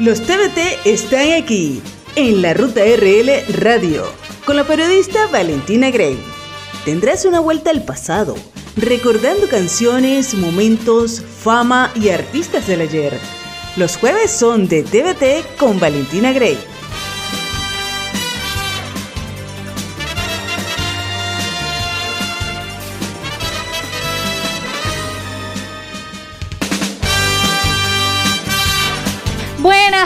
Los TBT están aquí, en la Ruta RL Radio, con la periodista Valentina Gray. Tendrás una vuelta al pasado, recordando canciones, momentos, fama y artistas del ayer. Los jueves son de TBT con Valentina Gray.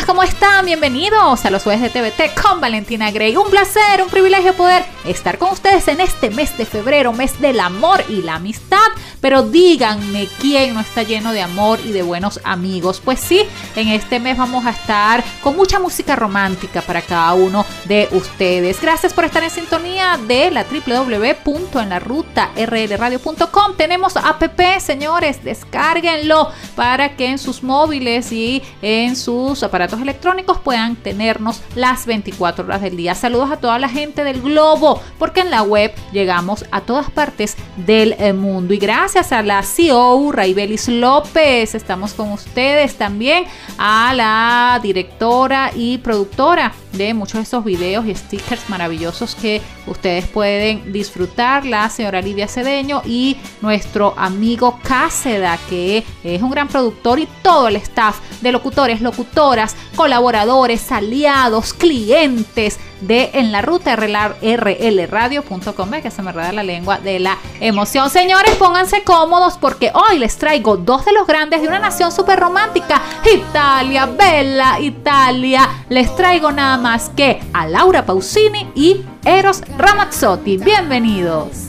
¿Cómo están? Bienvenidos a los jueves de TVT con Valentina Gray. Un placer, un privilegio poder estar con ustedes en este mes de febrero, mes del amor y la amistad. Pero díganme quién no está lleno de amor y de buenos amigos. Pues sí, en este mes vamos a estar con mucha música romántica para cada uno de ustedes. Gracias por estar en sintonía de la www.enlarutaRLradio.com. Tenemos app, señores, descárguenlo para que en sus móviles y en sus aparatos electrónicos puedan tenernos las 24 horas del día. Saludos a toda la gente del globo, porque en la web llegamos a todas partes del eh, mundo. Y gracias a la CEO Raibelis López. Estamos con ustedes también, a la directora y productora de muchos de estos videos y stickers maravillosos que ustedes pueden disfrutar, la señora Lidia Cedeño y nuestro amigo Cáceda, que es un gran productor y todo el staff de locutores, locutoras, colaboradores, aliados, clientes de en la ruta rlradio.com, que se me reda la lengua de la emoción. Señores, pónganse cómodos porque hoy les traigo dos de los grandes de una nación súper romántica, Italia, Bella Italia. Les traigo nada más que a Laura Pausini y Eros Ramazzotti. Bienvenidos.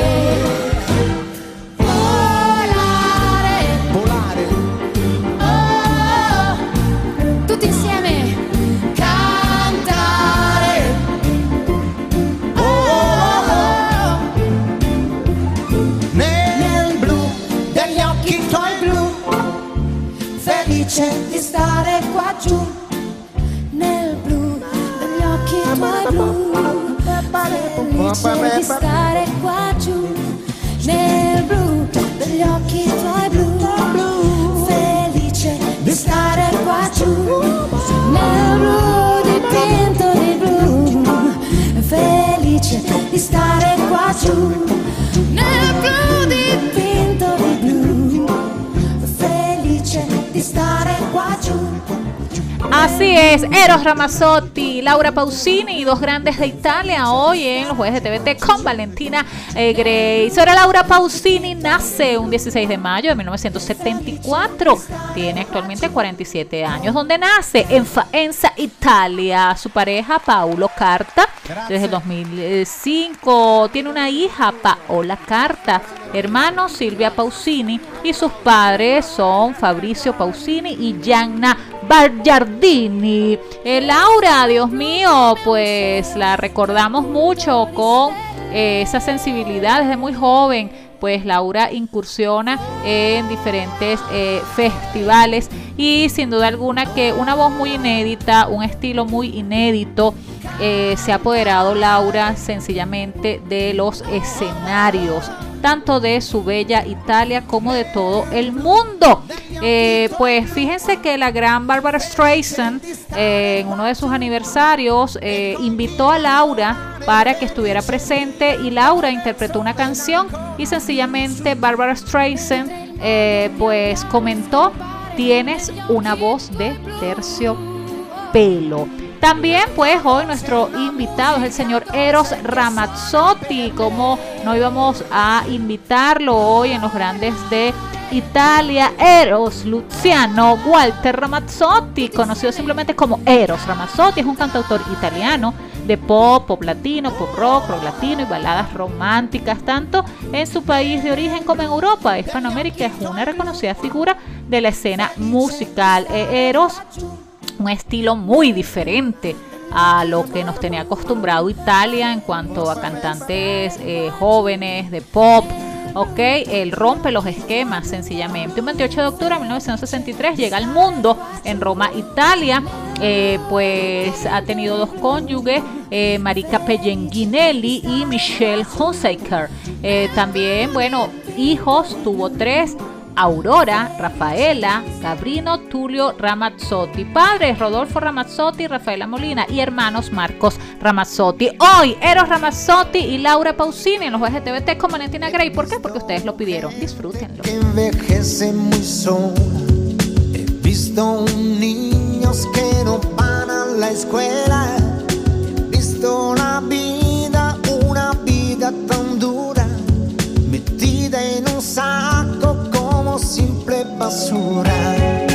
Felice di stare qua giù. Nel blu degli occhi tuoi blu. Felice di stare qua giù. Nel blu dipinto di blu. Felice di stare qua giù. Nel blu dipinto di blu. Felice di stare qua giù. Así es, Eros Ramazzotti, Laura Pausini, dos grandes de Italia, hoy en los jueves de TVT con Valentina eh, Grace. Ahora Laura Pausini nace un 16 de mayo de 1974, tiene actualmente 47 años. ¿Dónde nace? En Faenza, Italia. Su pareja, Paulo Carta, desde el 2005. Tiene una hija, Paola Carta. Hermano Silvia Pausini y sus padres son Fabricio Pausini y Gianna Bargiardini. Eh, Laura, Dios mío, pues la recordamos mucho con eh, esa sensibilidad desde muy joven. Pues Laura incursiona en diferentes eh, festivales y sin duda alguna que una voz muy inédita, un estilo muy inédito, se ha apoderado Laura sencillamente de los escenarios tanto de su bella Italia como de todo el mundo. Eh, pues fíjense que la gran Barbara Streisand eh, en uno de sus aniversarios eh, invitó a Laura para que estuviera presente y Laura interpretó una canción y sencillamente Barbara Streisand pues comentó tienes una voz de terciopelo. También, pues, hoy nuestro invitado es el señor Eros Ramazzotti. Como no íbamos a invitarlo hoy en los grandes de Italia, Eros Luciano Walter Ramazzotti, conocido simplemente como Eros Ramazzotti, es un cantautor italiano de pop, pop latino, pop rock, rock latino y baladas románticas, tanto en su país de origen como en Europa. Hispanoamérica es una reconocida figura de la escena musical. E Eros un estilo muy diferente a lo que nos tenía acostumbrado Italia en cuanto a cantantes eh, jóvenes de pop. Ok, él rompe los esquemas sencillamente. Un 28 de octubre de 1963 llega al mundo en Roma, Italia. Eh, pues ha tenido dos cónyuges, eh, Marica Pellegrinelli y Michelle Hunsaker. también, bueno, hijos, tuvo tres. Aurora, Rafaela, Gabrino, Tulio Ramazzotti. Padres, Rodolfo Ramazzotti y Rafaela Molina. Y hermanos, Marcos Ramazzotti. Hoy, Eros Ramazzotti y Laura Pausini en los VGTVT con Valentina Gray. ¿Por qué? Porque ustedes lo pidieron. Disfrútenlo. He visto niños que no a la escuela. He visto la vida, una vida tan dura. Metida en un saco basura.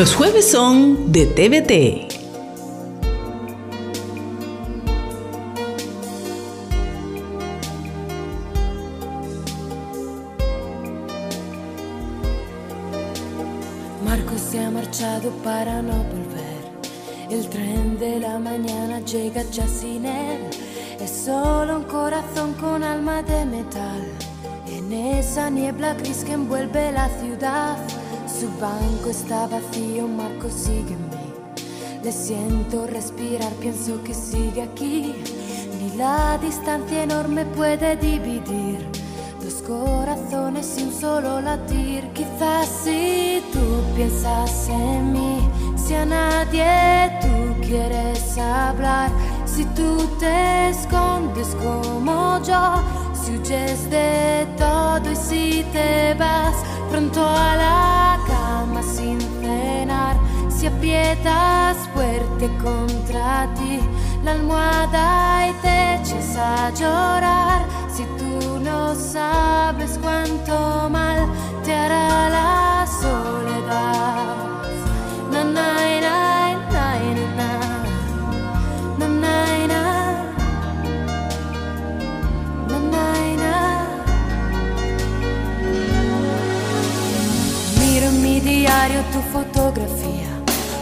Los jueves son de TVT. Pienso que sigue aquí. Ni la distancia enorme puede dividir dos corazones y un solo latir. Quizás si tú piensas en mí, si a nadie tú quieres hablar, si tú te escondes como yo, si huyes de todo y si te vas pronto a la cama sin si aprietas fuerte contra ti la almohada y te echas a llorar, si tú no sabes cuánto mal te hará la soledad. Na, na, na, na, na, na, na, na. Na, na. Miro mi diario tu fotografía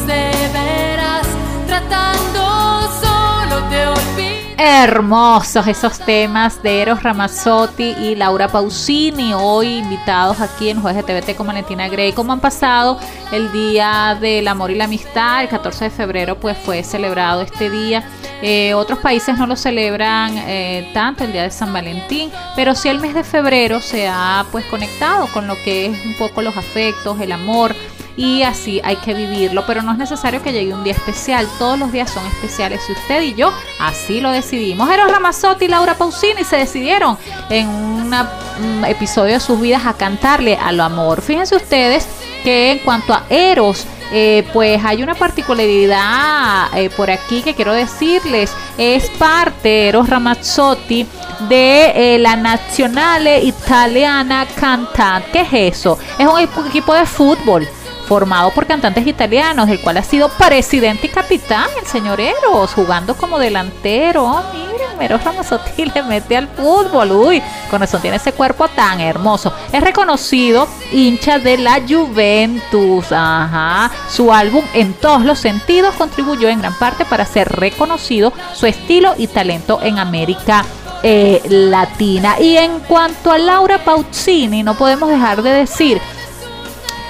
de veras, tratando solo de olvidar. Hermosos esos temas de Eros Ramazzotti y Laura Pausini, hoy invitados aquí en Jueves de TVT con Valentina Grey. ¿Cómo han pasado el Día del Amor y la Amistad? El 14 de febrero pues fue celebrado este día. Eh, otros países no lo celebran eh, tanto el Día de San Valentín, pero sí el mes de febrero se ha pues conectado con lo que es un poco los afectos, el amor y así hay que vivirlo, pero no es necesario que llegue un día especial, todos los días son especiales y usted y yo así lo decidimos. Eros Ramazzotti y Laura Pausini se decidieron en una- un episodio de sus vidas a cantarle al amor. Fíjense ustedes que en cuanto a Eros, eh, pues hay una particularidad eh, por aquí que quiero decirles. Es parte, Eros Ramazzotti, de eh, la Nazionale Italiana Cantant. ¿Qué es eso? Es un equipo de fútbol formado por cantantes italianos, del cual ha sido presidente y capitán el señor Eros, jugando como delantero. Oh, miren, Eros Ramazzotti le mete al fútbol. Uy, con eso tiene ese cuerpo tan hermoso. Es reconocido hincha de la Juventus. Ajá. Su álbum, en todos los sentidos, contribuyó en gran parte para ser reconocido su estilo y talento en América eh, Latina. Y en cuanto a Laura Pausini, no podemos dejar de decir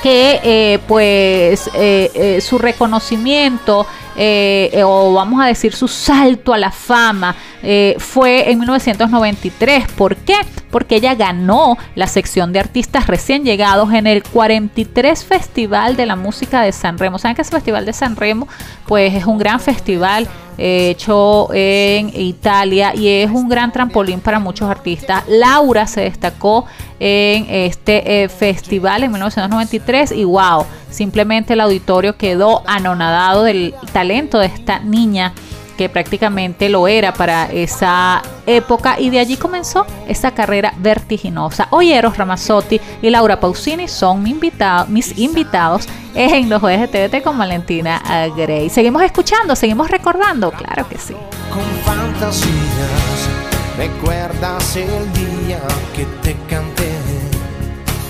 que eh, pues eh, eh, su reconocimiento eh, eh, o vamos a decir su salto a la fama eh, fue en 1993. ¿Por qué? Porque ella ganó la sección de artistas recién llegados en el 43 Festival de la Música de San Remo. ¿Saben que ese Festival de San Remo pues es un gran festival eh, hecho en Italia y es un gran trampolín para muchos artistas. Laura se destacó en este festival en 1993 y wow, simplemente el auditorio quedó anonadado del talento de esta niña que prácticamente lo era para esa época y de allí comenzó esa carrera vertiginosa. Hoy Eros Ramazzotti y Laura Pausini son mis invitados en los jueves de TVT con Valentina Grey. Seguimos escuchando, seguimos recordando, claro que sí. con fantasías. Recuerdas el día que te canté,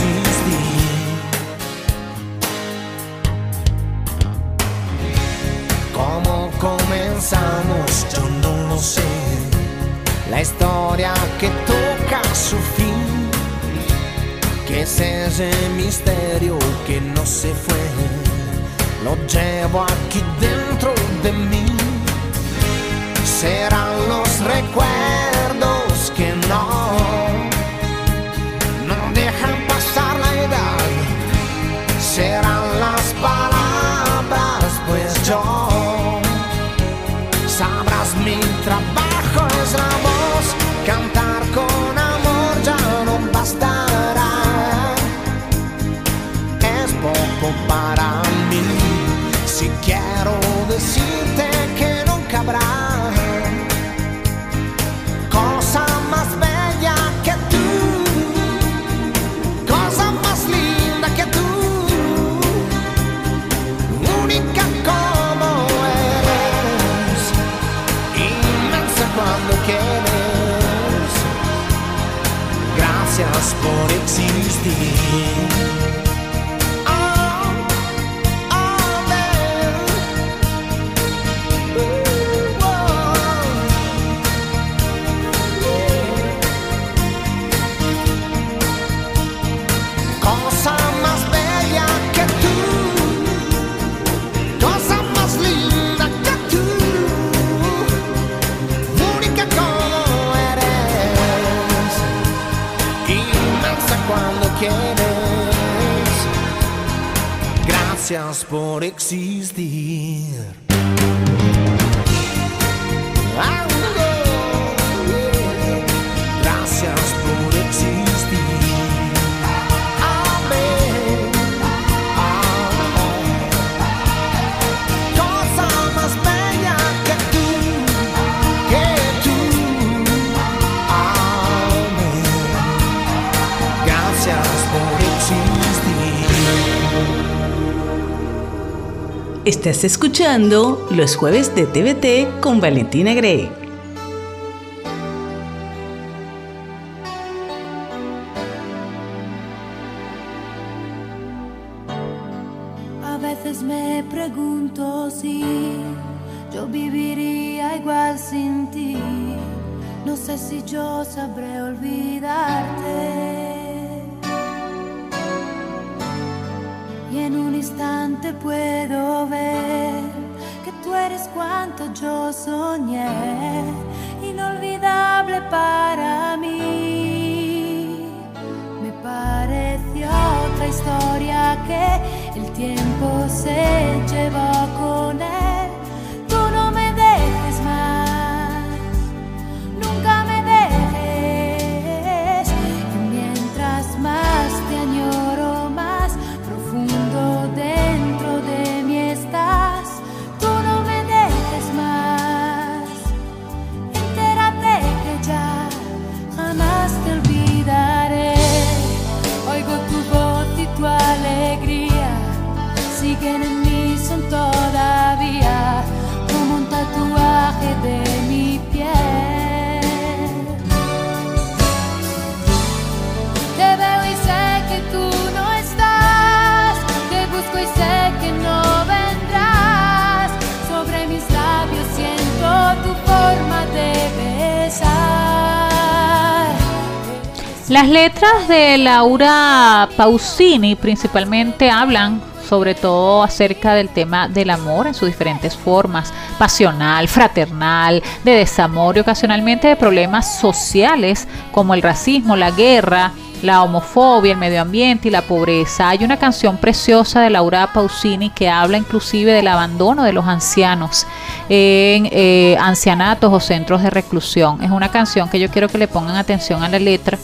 existir. ¿Cómo comenzamos? Yo no lo sé. La historia que toca su fin. Que es ese misterio que no se fue. Lo llevo aquí dentro de mí. Serán los recuerdos que no existir. Por existir. Estás escuchando los jueves de TVT con Valentina Gray. Historia que el tiempo se llevó con él. Las letras de Laura Pausini principalmente hablan sobre todo acerca del tema del amor en sus diferentes formas, pasional, fraternal, de desamor y ocasionalmente de problemas sociales como el racismo, la guerra, la homofobia, el medio ambiente y la pobreza. Hay una canción preciosa de Laura Pausini que habla inclusive del abandono de los ancianos en eh, ancianatos o centros de reclusión. Es una canción que yo quiero que le pongan atención a la letra.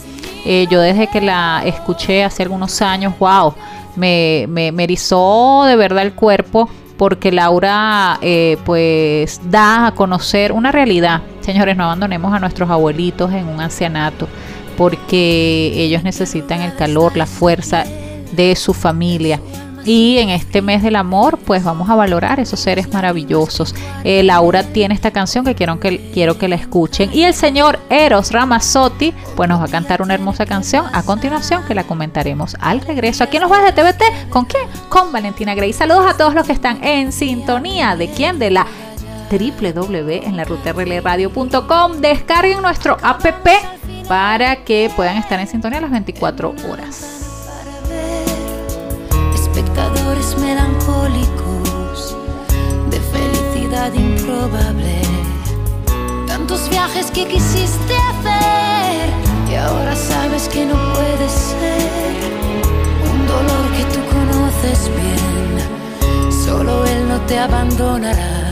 Eh, yo desde que la escuché hace algunos años, wow, me, me, me erizó de verdad el cuerpo porque Laura eh, pues da a conocer una realidad. Señores, no abandonemos a nuestros abuelitos en un ancianato porque ellos necesitan el calor, la fuerza de su familia. Y en este mes del amor, pues vamos a valorar esos seres maravillosos. Eh, Laura tiene esta canción que quiero, que quiero que la escuchen. Y el señor Eros Ramazzotti, pues nos va a cantar una hermosa canción a continuación que la comentaremos al regreso. Aquí nos va de TVT. ¿Con quién? Con Valentina Grey. Saludos a todos los que están en sintonía. ¿De quién? De la www en la radio.com. Descarguen nuestro app para que puedan estar en sintonía las 24 horas. Melancólicos de felicidad improbable. Tantos viajes que quisiste hacer y ahora sabes que no puede ser. Un dolor que tú conoces bien, solo él no te abandonará.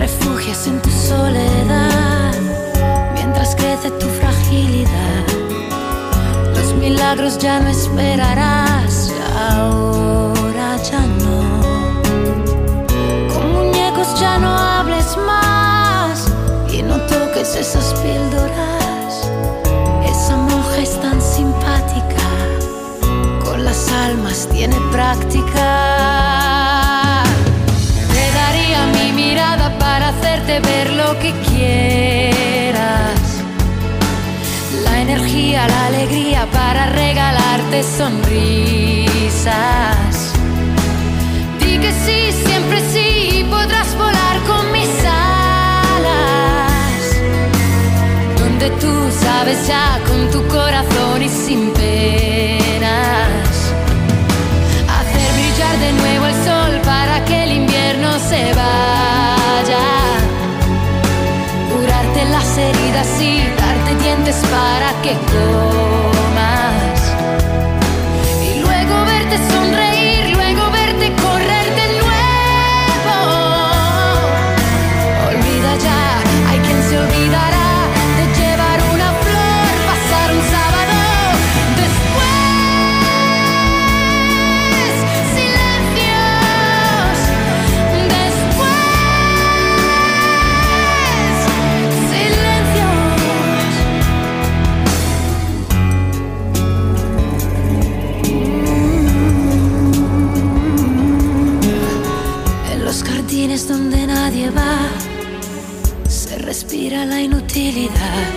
refugias en tu soledad mientras crece tu fragilidad. Los milagros ya no esperarás, ahora ya no. Con muñecos ya no hables más y no toques esas píldoras. Esa monja es tan simpática, con las almas tiene práctica. hacerte ver lo que quieras. La energía, la alegría para regalarte sonrisas. Di que sí, siempre sí, podrás volar con mis alas. Donde tú sabes ya con tu corazón y sin penas. Hacer brillar de nuevo el sol para que el invierno se vaya las heridas y dientes para que comas. La inutilidad.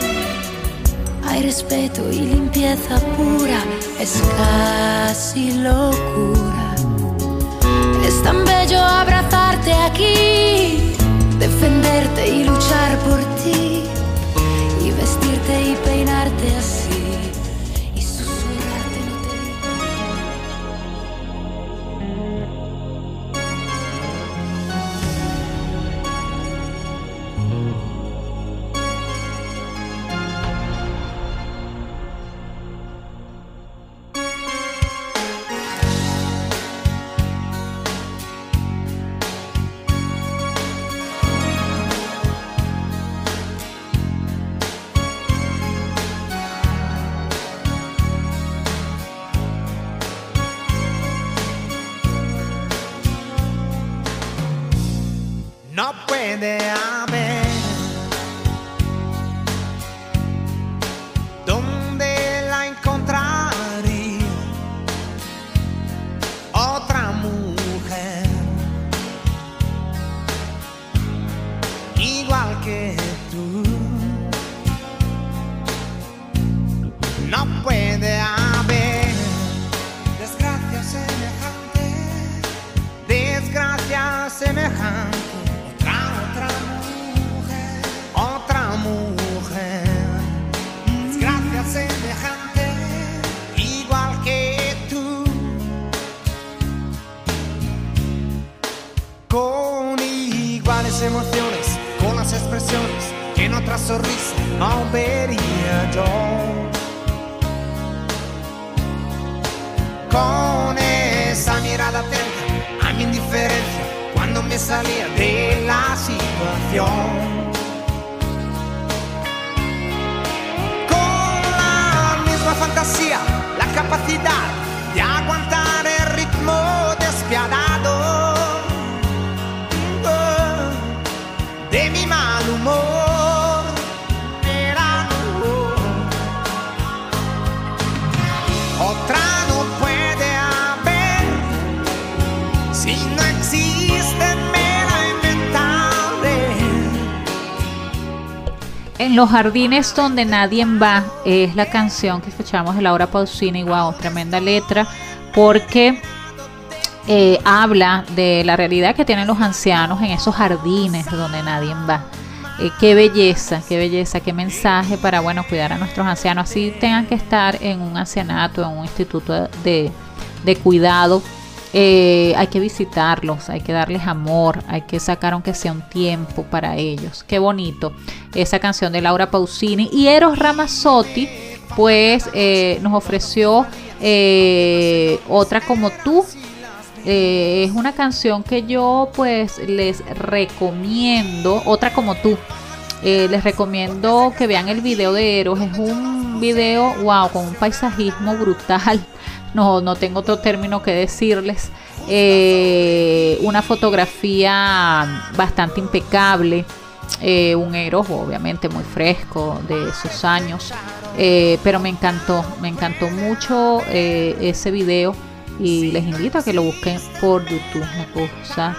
Hay respeto y limpieza pura, es casi locura. Es tan bello abrazarte aquí, already adore. Con esa mirada attenta, a mia indifferenza, quando mi salia della situazione. situación. Con la misma fantasía, la capacidad de aguantar el ritmo despiadado. Los jardines donde nadie va es la canción que escuchamos de Laura Pausini, wow, tremenda letra, porque eh, habla de la realidad que tienen los ancianos en esos jardines donde nadie va. Eh, qué belleza, qué belleza, qué mensaje para, bueno, cuidar a nuestros ancianos. Así tengan que estar en un ancianato, en un instituto de, de cuidado. Eh, hay que visitarlos, hay que darles amor, hay que sacar aunque sea un tiempo para ellos. Qué bonito esa canción de Laura Pausini. Y Eros Ramazzotti, pues eh, nos ofreció eh, otra como tú, eh, es una canción que yo pues les recomiendo, otra como tú. Eh, les recomiendo que vean el video de Eros. Es un video, wow, con un paisajismo brutal. No, no tengo otro término que decirles. Eh, una fotografía bastante impecable. Eh, un Eros, obviamente, muy fresco de esos años. Eh, pero me encantó, me encantó mucho ese video y les invito a que lo busquen por YouTube. Una cosa,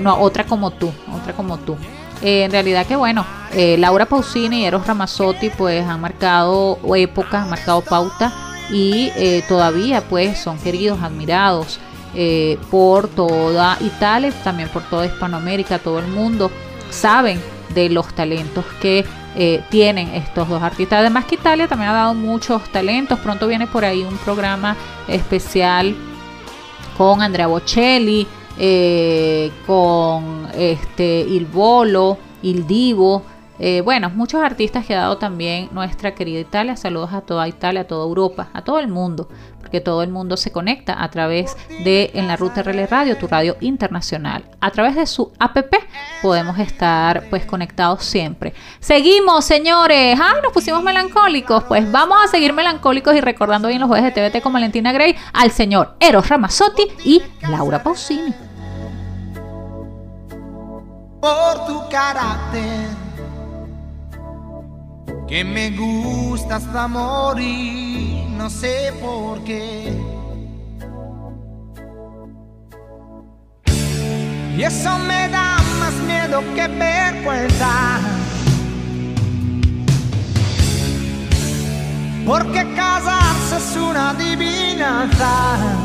no, otra como tú, otra como tú. Eh, en realidad que bueno, eh, Laura Pausini y Eros Ramazzotti pues han marcado época, han marcado pauta y eh, todavía pues son queridos, admirados eh, por toda Italia, también por toda Hispanoamérica, todo el mundo saben de los talentos que tienen estos dos artistas. Además que Italia también ha dado muchos talentos. Pronto viene por ahí un programa especial con Andrea Bocelli, eh, con este Il Bolo, Il Divo. eh, bueno, muchos artistas que ha dado también nuestra querida Italia. Saludos a toda Italia, a toda Europa, a todo el mundo, porque todo el mundo se conecta a través de En la Ruta RL Radio, tu radio internacional. A través de su app podemos estar pues conectados siempre. Seguimos, señores. Ay, nos pusimos melancólicos. Pues vamos a seguir melancólicos y recordando hoy los jueves de TVT con Valentina Gray al señor Eros Ramazzotti y Laura Pausini. por tu carácter que me gusta hasta morir, no sé por qué. Y eso me da más miedo que vergüenza. Porque casarse es una adivinanza.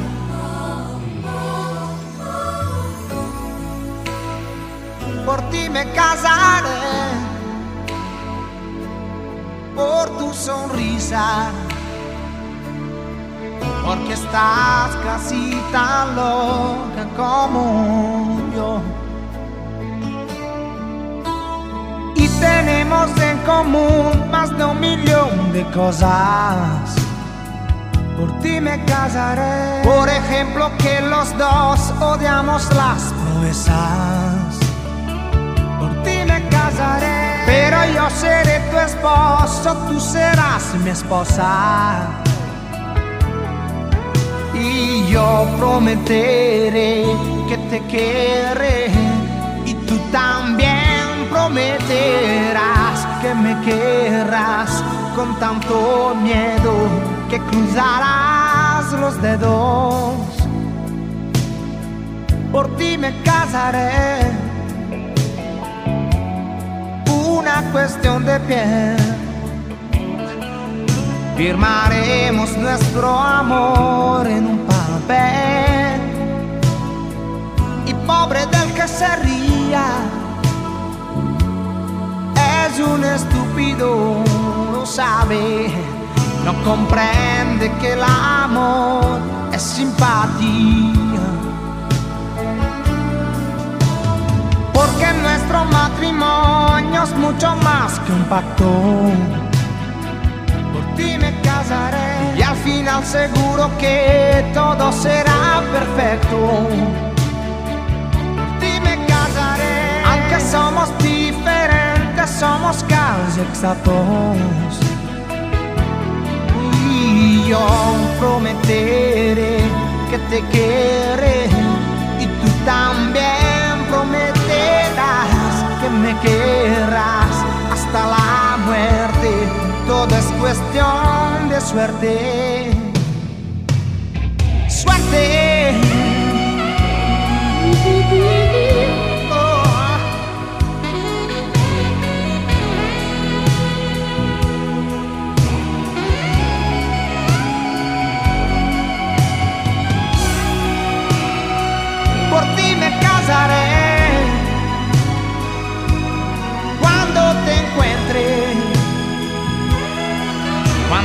por ti me casaré, por tu sonrisa, porque estás casi tan loca como yo. Y tenemos en común más de un millón de cosas. Por ti me casaré. Por ejemplo, que los dos odiamos las proezas por ti me casaré. Pero yo seré tu esposo, tú serás mi esposa. Y yo prometeré que te querré. Y tú también prometerás que me querrás con tanto miedo que cruzarás los dedos. Por ti me casaré una cuestión de piel. Firmaremos nuestro amor en un papel. Y pobre del que se ría, es un estúpido, no sabe, no comprende que el amor es simpatía. Porque nuestro matrimonio es mucho más que un pacto. Por ti me casaré y al final seguro que todo será perfecto. Por ti me casaré, aunque somos diferentes, somos casi exactos. Y yo prometeré que te querré y tú también me querrás hasta la muerte, todo es cuestión de suerte. Suerte.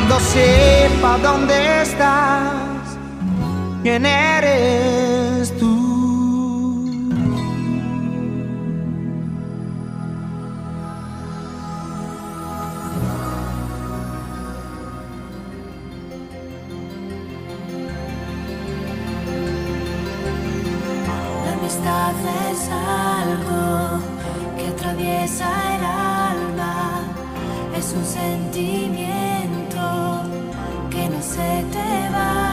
Cuando sepa dónde estás, quién eres tú. La amistad es algo que atraviesa el alma, es un sentimiento se te va.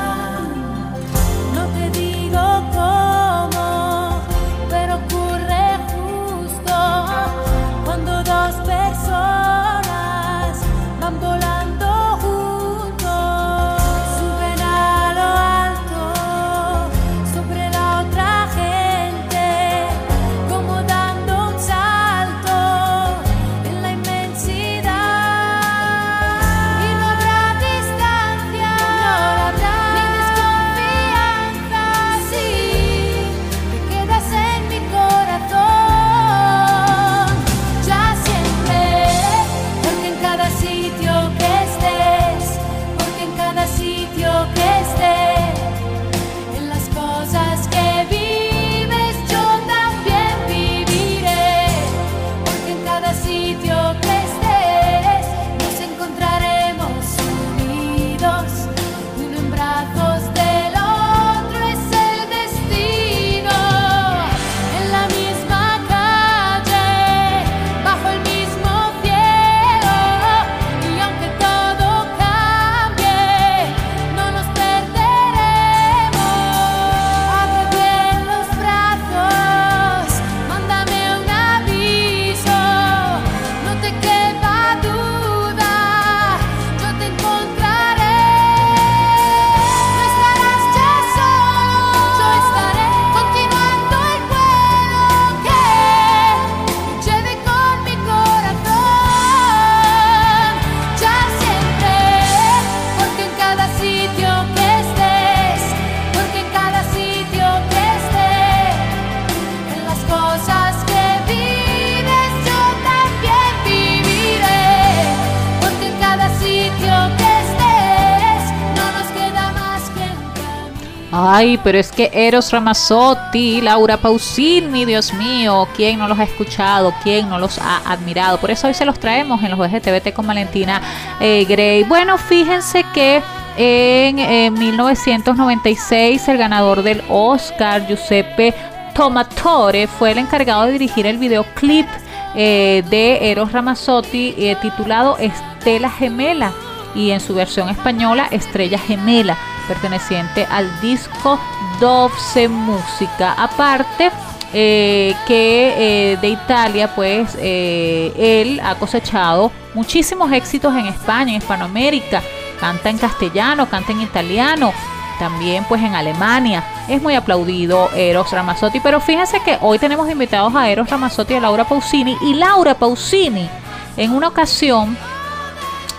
Ay, pero es que Eros Ramazzotti, Laura Pausini, Dios mío, ¿quién no los ha escuchado? ¿Quién no los ha admirado? Por eso hoy se los traemos en los VGTVT con Valentina eh, Gray. Bueno, fíjense que en eh, 1996 el ganador del Oscar, Giuseppe Tomatore, fue el encargado de dirigir el videoclip eh, de Eros Ramazzotti eh, titulado Estela Gemela y en su versión española Estrella Gemela, perteneciente al disco Dovse Música. Aparte, eh, que eh, de Italia, pues eh, él ha cosechado muchísimos éxitos en España, en Hispanoamérica. Canta en castellano, canta en italiano, también pues en Alemania. Es muy aplaudido Eros Ramazzotti, pero fíjense que hoy tenemos invitados a Eros Ramazzotti y a Laura Pausini. Y Laura Pausini, en una ocasión,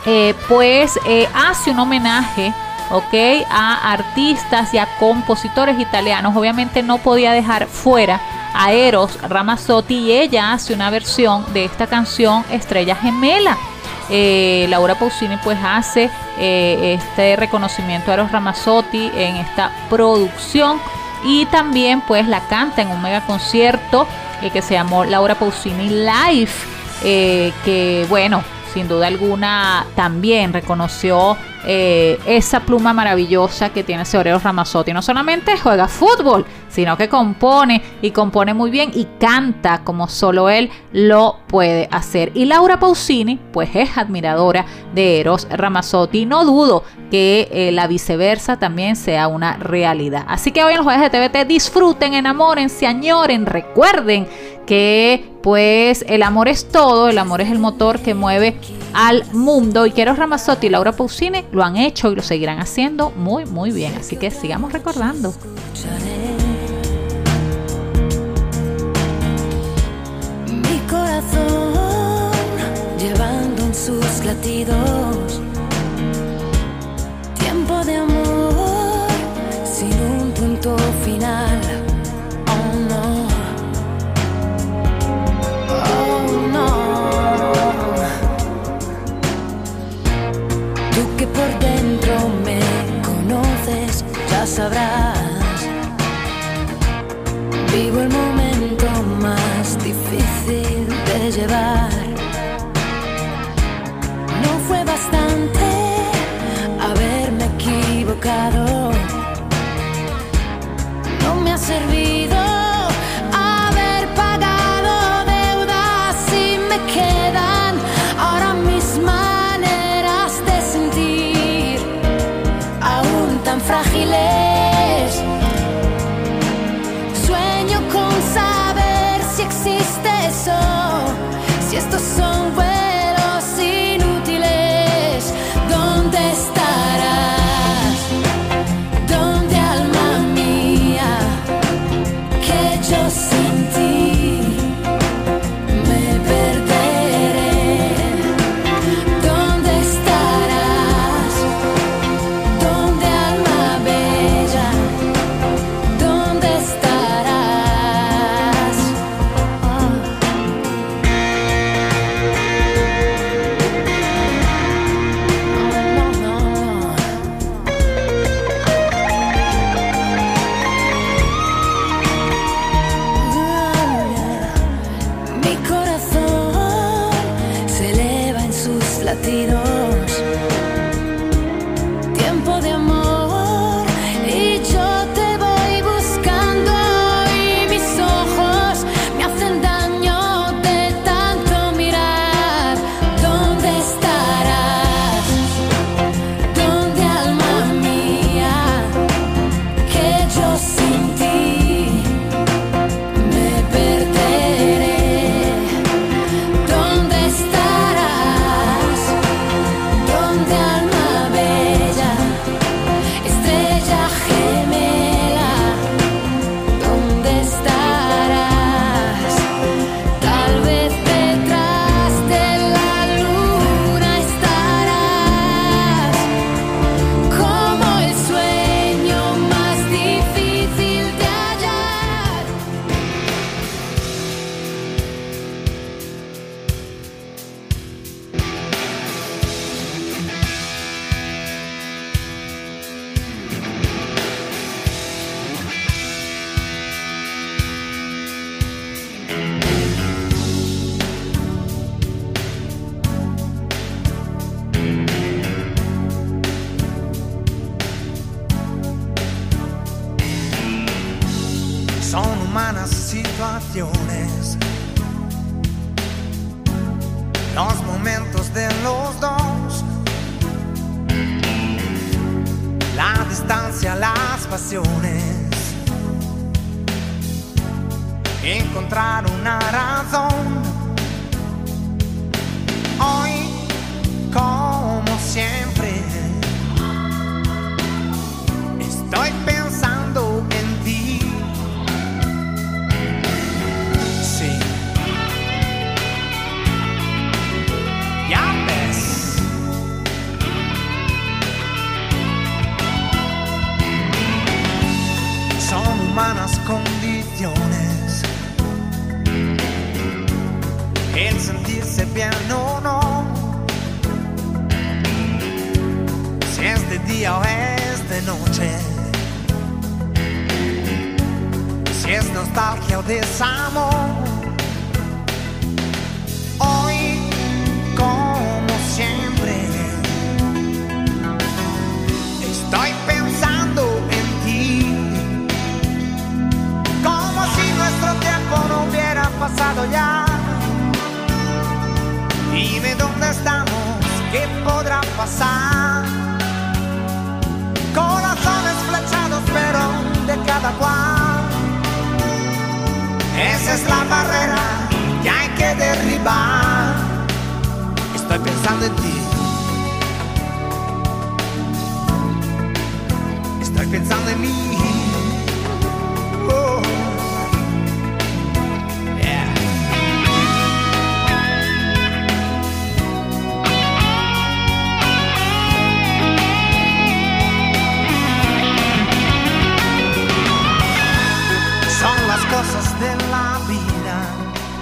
eh, pues eh, hace un homenaje ok a artistas y a compositores italianos. Obviamente no podía dejar fuera a Eros Ramazzotti y ella hace una versión de esta canción Estrella Gemela. Eh, Laura Pausini pues hace eh, este reconocimiento a Eros Ramazzotti en esta producción. Y también pues la canta en un mega concierto eh, que se llamó Laura Pausini Live eh, que bueno sin duda alguna también reconoció eh, esa pluma maravillosa que tiene Seorero Ramazzotti. No solamente juega fútbol, sino que compone y compone muy bien y canta como solo él lo puede hacer. Y Laura Pausini, pues es admiradora de Eros Ramazzotti. No dudo que eh, la viceversa también sea una realidad. Así que hoy en los jueves de TVT disfruten, enamoren, añoren, recuerden que pues el amor es todo, el amor es el motor que mueve al mundo. Y Eros Ramazzotti y Laura Pausini lo han hecho y lo seguirán haciendo muy, muy bien. Así que sigamos recordando. llevando en sus latidos tiempo de amor sin un punto final. Oh no. Oh no. Tú que por dentro me conoces, ya sabrás. Vivo el mundo llevar. No fue bastante haberme equivocado. No me ha servido.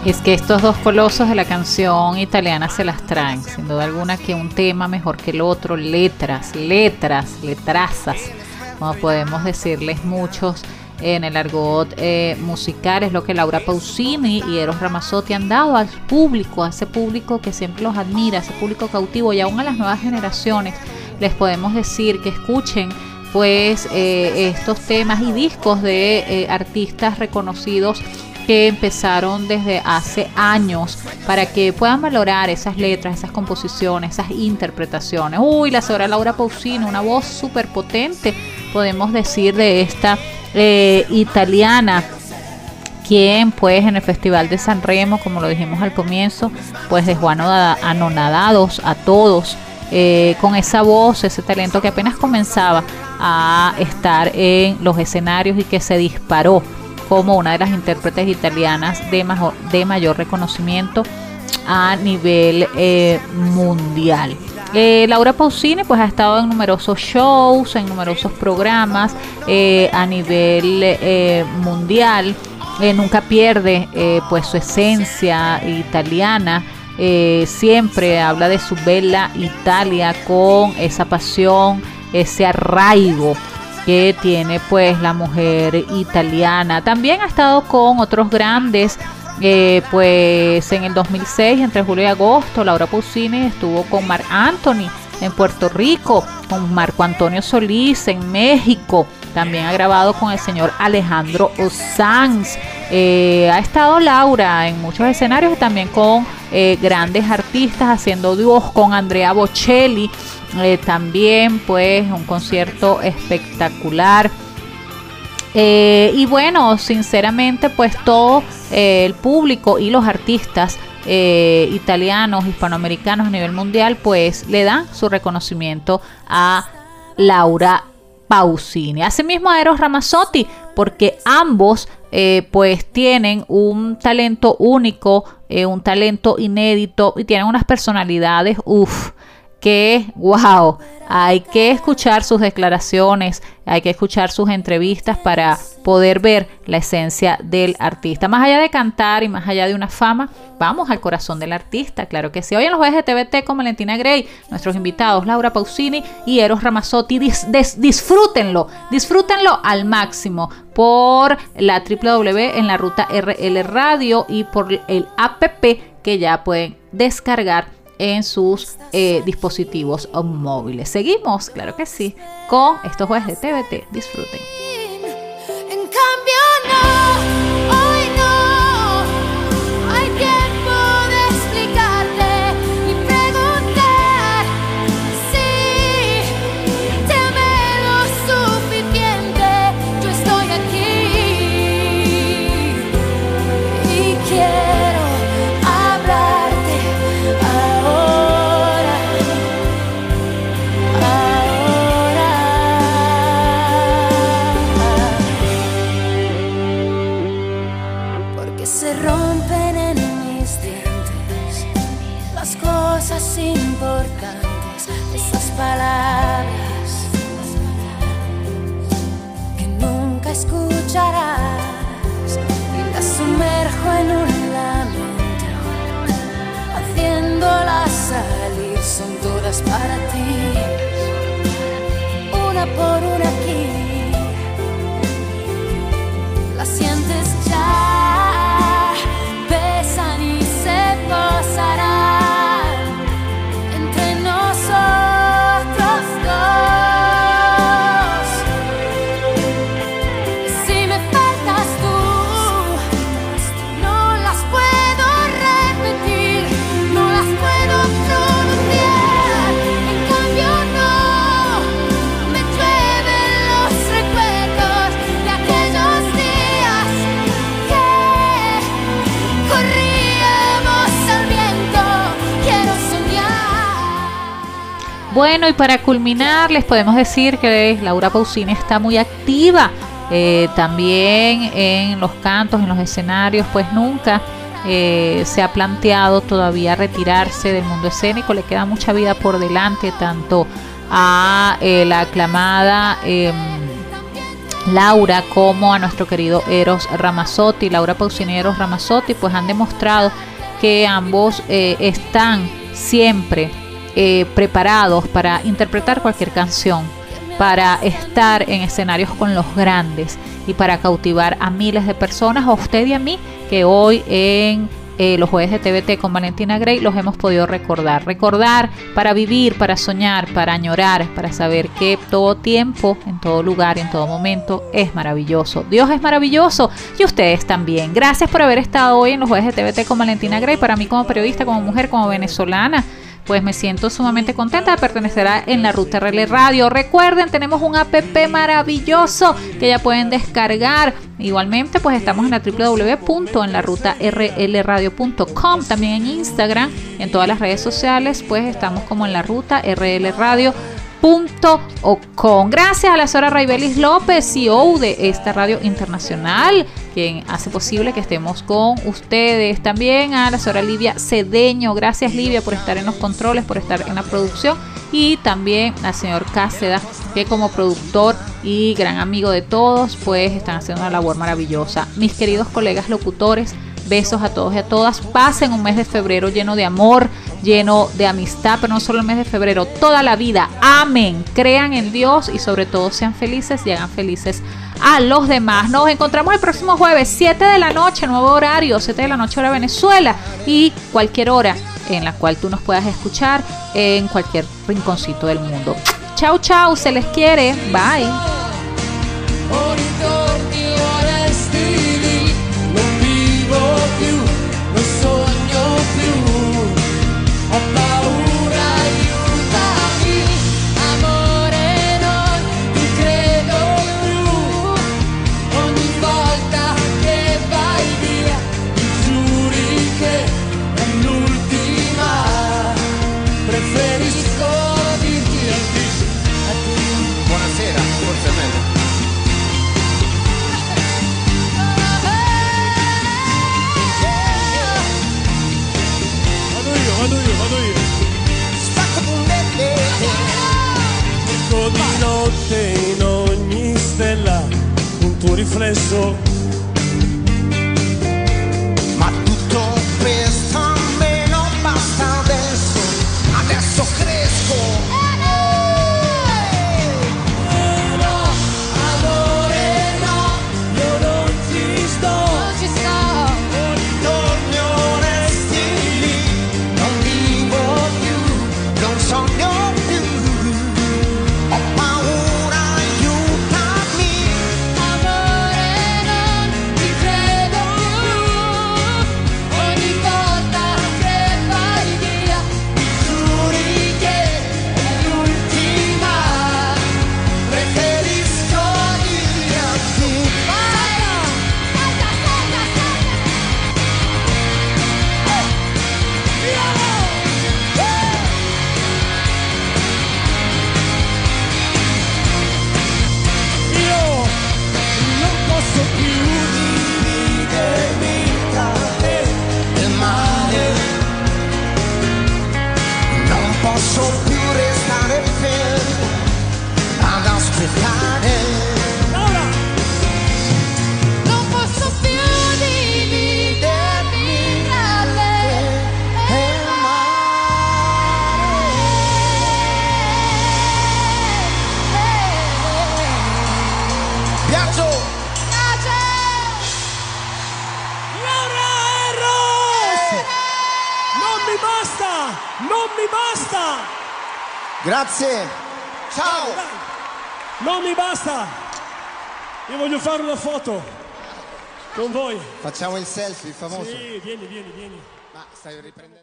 Es que estos dos colosos de la canción italiana se las traen, sin duda alguna que un tema mejor que el otro, letras, letras, letrazas, como podemos decirles muchos en el argot eh, musical, es lo que Laura Pausini y Eros Ramazzotti han dado al público, a ese público que siempre los admira, ese público cautivo y aún a las nuevas generaciones. Les podemos decir que escuchen pues eh, estos temas y discos de eh, artistas reconocidos que empezaron desde hace años para que puedan valorar esas letras, esas composiciones, esas interpretaciones. Uy, la señora Laura Pausini, una voz súper potente, podemos decir, de esta eh, italiana quien pues en el Festival de San Remo, como lo dijimos al comienzo, pues dejó anonadados a todos eh, con esa voz, ese talento que apenas comenzaba a estar en los escenarios y que se disparó como una de las intérpretes italianas de, majo- de mayor reconocimiento a nivel eh, mundial. Eh, Laura Pausini pues ha estado en numerosos shows, en numerosos programas eh, a nivel mundial. Nunca pierde pues su esencia italiana. Siempre habla de su bella Italia con esa pasión, ese arraigo que tiene pues la mujer italiana. También ha estado con otros grandes, eh, pues en el 2006, entre julio y agosto, Laura Pausini estuvo con Marc Anthony en Puerto Rico, con Marco Antonio Solís en México. También ha grabado con el señor Alejandro Sanz. Eh, ha estado Laura en muchos escenarios, también con eh, grandes artistas, haciendo dúos con Andrea Bocelli. Eh, también pues un concierto espectacular. Y bueno, sinceramente, pues todo el público y los artistas italianos, hispanoamericanos a nivel mundial, pues le dan su reconocimiento a Laura Pausini. Asimismo a Eros Ramazzotti, porque ambos eh, pues tienen un talento único, eh, un talento inédito y tienen unas personalidades, uff, que, wow, hay que escuchar sus declaraciones, hay que escuchar sus entrevistas para poder ver la esencia del artista. Más allá de cantar y más allá de una fama, vamos al corazón del artista, claro que sí. Hoy en los jueves de TVT con Valentina Gray, nuestros invitados Laura Pausini y Eros Ramazzotti, dis- dis- disfrútenlo, disfrútenlo al máximo por la www en la ruta RL Radio y por el app que ya pueden descargar en sus eh, dispositivos móviles. Seguimos, claro que sí, con estos jueves de TVT. Disfruten. Bueno, y para culminar, les podemos decir que Laura Pausini está muy activa eh, también en los cantos, en los escenarios, pues nunca eh, se ha planteado todavía retirarse del mundo escénico, le queda mucha vida por delante, tanto a eh, la aclamada em, Laura como a nuestro querido Eros Ramazzotti, Laura Pausini y Eros Ramazzotti, pues han demostrado que ambos están siempre preparados para interpretar cualquier canción para estar en escenarios con los grandes y para cautivar a miles de personas, a usted y a mí, que hoy en eh, los jueves de TVT con Valentina Gray los hemos podido recordar. Recordar para vivir, para soñar, para añorar, para saber que todo tiempo, en todo lugar, en todo momento es maravilloso. Dios es maravilloso y ustedes también. Gracias por haber estado hoy en los jueves de TVT con Valentina Gray. Para mí como periodista, como mujer, como venezolana pues me siento sumamente contenta de pertenecer a En la Ruta RL Radio. Recuerden, tenemos un app maravilloso que ya pueden descargar. Igualmente, pues estamos en la www.enlarutaRLradio.com, también en Instagram, en todas las redes sociales, pues estamos como en la ruta RL Radio Gracias a la señora Raibelis López, CEO de esta radio internacional, quien hace posible que estemos con ustedes. También a la señora Livia Cedeño. Gracias, Livia, por estar en los controles, por estar en la producción. Y también al señor Cáceda, que como productor y gran amigo de todos, pues están haciendo una labor maravillosa. Mis queridos colegas locutores, Besos a todos y a todas. Pasen un mes de febrero lleno de amor, lleno de amistad, pero no solo el mes de febrero, toda la vida. Amén. Crean en Dios y sobre todo sean felices y hagan felices a los demás. Nos encontramos el próximo jueves, 7 de la noche, nuevo horario, 7 de la noche hora Venezuela y cualquier hora en la cual tú nos puedas escuchar en cualquier rinconcito del mundo. Chau, chau, se les quiere. Bye. Riflesso Facciamo il selfie famoso. Sì, vieni, vieni, vieni. Ma stai riprendendo